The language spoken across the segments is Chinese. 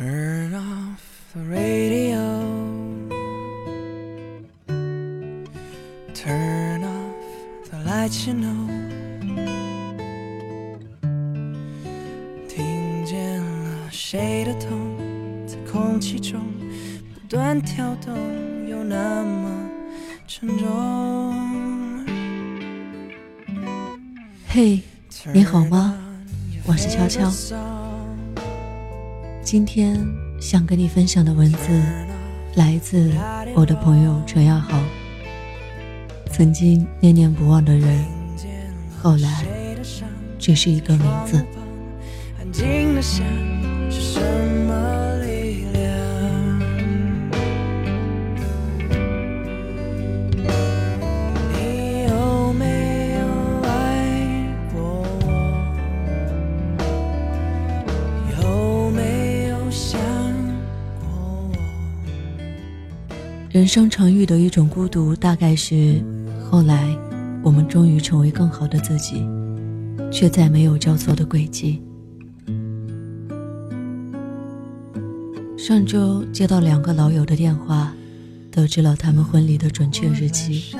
Turn off the radio. Turn off the lights, you know. 听见了谁的痛，在空气中不断跳动，又那么沉重。嘿，你好吗？我是悄悄。今天想跟你分享的文字，来自我的朋友陈亚豪。曾经念念不忘的人，后来只是一个名字。人生常遇的一种孤独，大概是后来我们终于成为更好的自己，却再没有交错的轨迹。上周接到两个老友的电话，得知了他们婚礼的准确日期，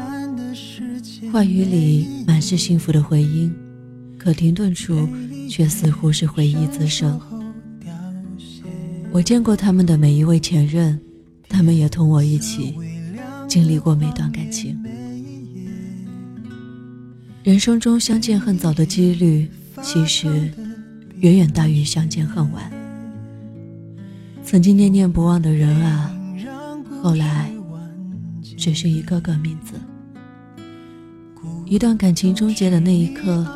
话语里满是幸福的回音，可停顿处却似乎是回忆滋生。我见过他们的每一位前任。他们也同我一起经历过每段感情。人生中相见恨早的几率，其实远远大于相见恨晚。曾经念念不忘的人啊，后来只是一个个名字。一段感情终结的那一刻，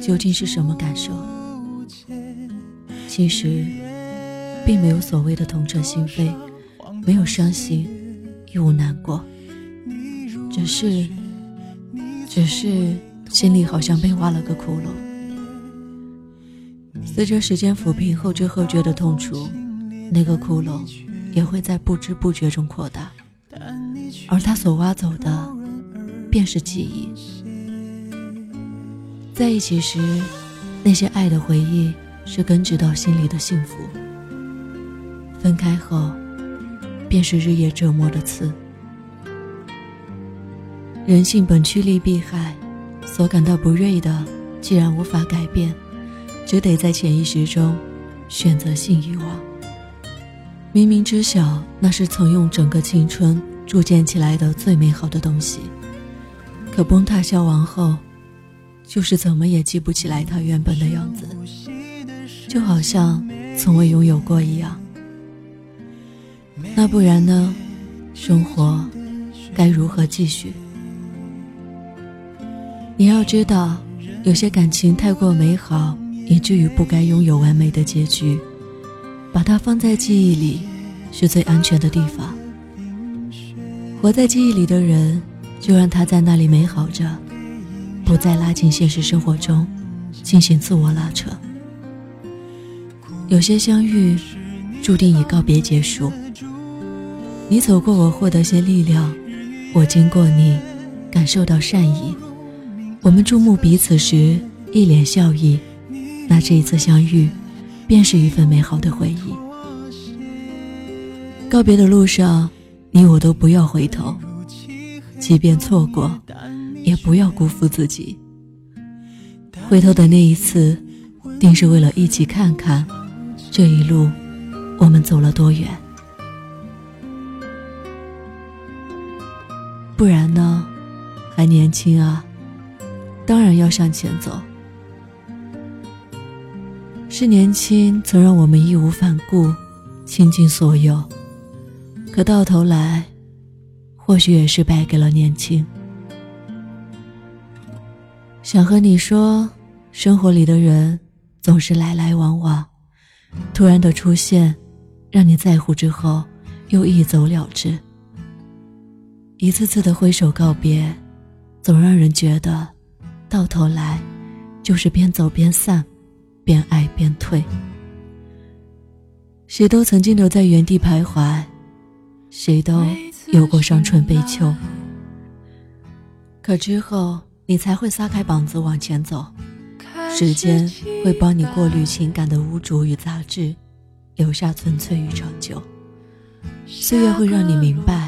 究竟是什么感受？其实，并没有所谓的痛彻心扉。没有伤心，亦无难过，只是，只是心里好像被挖了个窟窿。随着时间抚平后知后觉的痛楚，那个窟窿也会在不知不觉中扩大，而他所挖走的，便是记忆。在一起时，那些爱的回忆是根植到心里的幸福；分开后，便是日夜折磨的刺。人性本趋利避害，所感到不悦的，既然无法改变，只得在潜意识中选择性遗忘。明明知晓那是曾用整个青春铸建起来的最美好的东西，可崩塌消亡后，就是怎么也记不起来它原本的样子，就好像从未拥有过一样。那不然呢？生活该如何继续？你要知道，有些感情太过美好，以至于不该拥有完美的结局。把它放在记忆里，是最安全的地方。活在记忆里的人，就让他在那里美好着，不再拉进现实生活中，进行自我拉扯。有些相遇，注定以告别结束。你走过，我获得些力量；我经过你，感受到善意。我们注目彼此时，一脸笑意。那这一次相遇，便是一份美好的回忆。告别的路上，你我都不要回头，即便错过，也不要辜负自己。回头的那一次，定是为了一起看看，这一路，我们走了多远。不然呢？还年轻啊，当然要向前走。是年轻曾让我们义无反顾，倾尽所有，可到头来，或许也是败给了年轻。想和你说，生活里的人总是来来往往，突然的出现，让你在乎之后，又一走了之。一次次的挥手告别，总让人觉得，到头来，就是边走边散，边爱边退。谁都曾经留在原地徘徊，谁都有过伤春悲秋。可之后，你才会撒开膀子往前走，时间会帮你过滤情感的污浊与杂质，留下纯粹与长久。岁月会让你明白，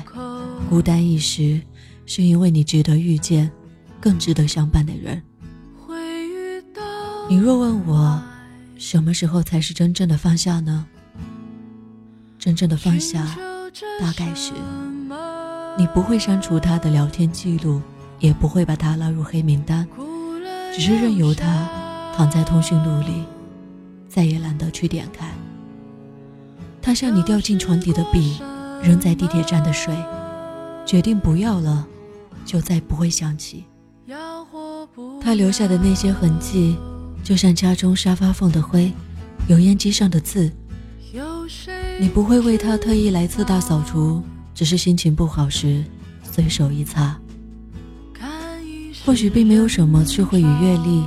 孤单一时，是因为你值得遇见更值得相伴的人。你若问我，什么时候才是真正的放下呢？真正的放下，大概是你不会删除他的聊天记录，也不会把他拉入黑名单，只是任由他躺在通讯录里，再也懒得去点开。他像你掉进床底的笔，扔在地铁站的水，决定不要了，就再不会想起。他留下的那些痕迹，就像家中沙发缝的灰，油烟机上的字。你不会为他特意来次大扫除，只是心情不好时随手一擦。或许并没有什么智慧与阅历，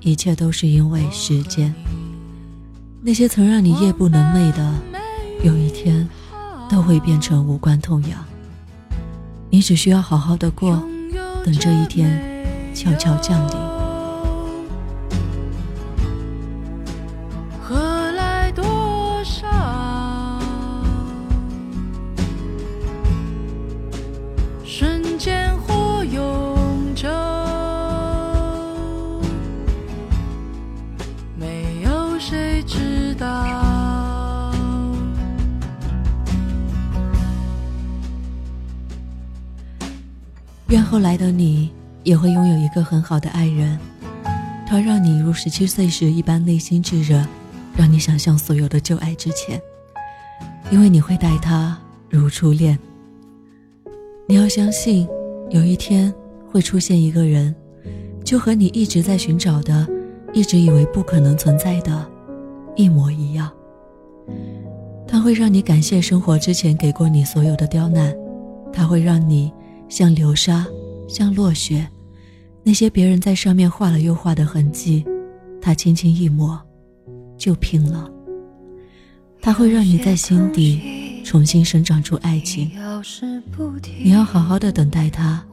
一切都是因为时间。那些曾让你夜不能寐的，有一天都会变成无关痛痒。你只需要好好的过，等这一天悄悄降临。后来的你也会拥有一个很好的爱人，他让你如十七岁时一般内心炙热，让你想象所有的旧爱之前，因为你会待他如初恋。你要相信，有一天会出现一个人，就和你一直在寻找的、一直以为不可能存在的，一模一样。他会让你感谢生活之前给过你所有的刁难，他会让你。像流沙，像落雪，那些别人在上面画了又画的痕迹，他轻轻一抹，就平了。他会让你在心底重新生长出爱情。你要好好的等待他，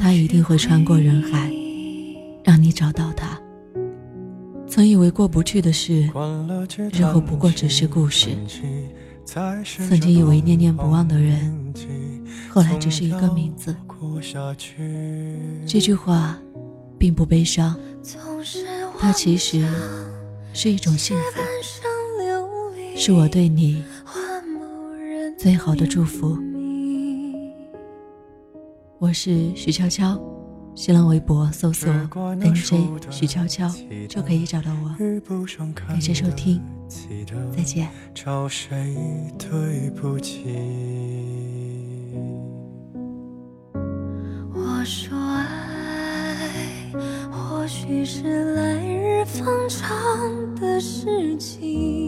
他一定会穿过人海，让你找到他。曾以为过不去的事，日后不过只是故事。曾经以为念念不忘的人。后来只是一个名字。这句话并不悲伤，它其实是一种幸福，是我对你最好的祝福。我是徐悄悄，新浪微博搜索 “nj 徐悄悄”就可以找到我。感谢收听，再见。我说爱，或许是来日方长的事情，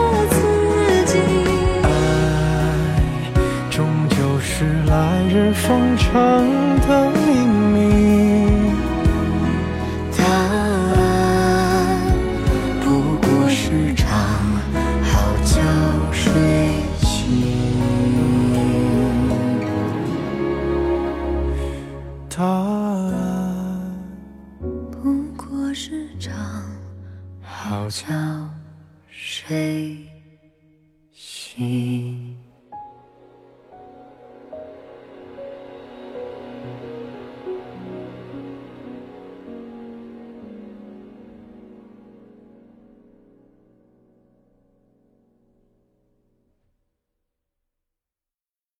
日。是封城的秘密。答案不过是场好觉睡醒。答案不过是场好觉睡醒。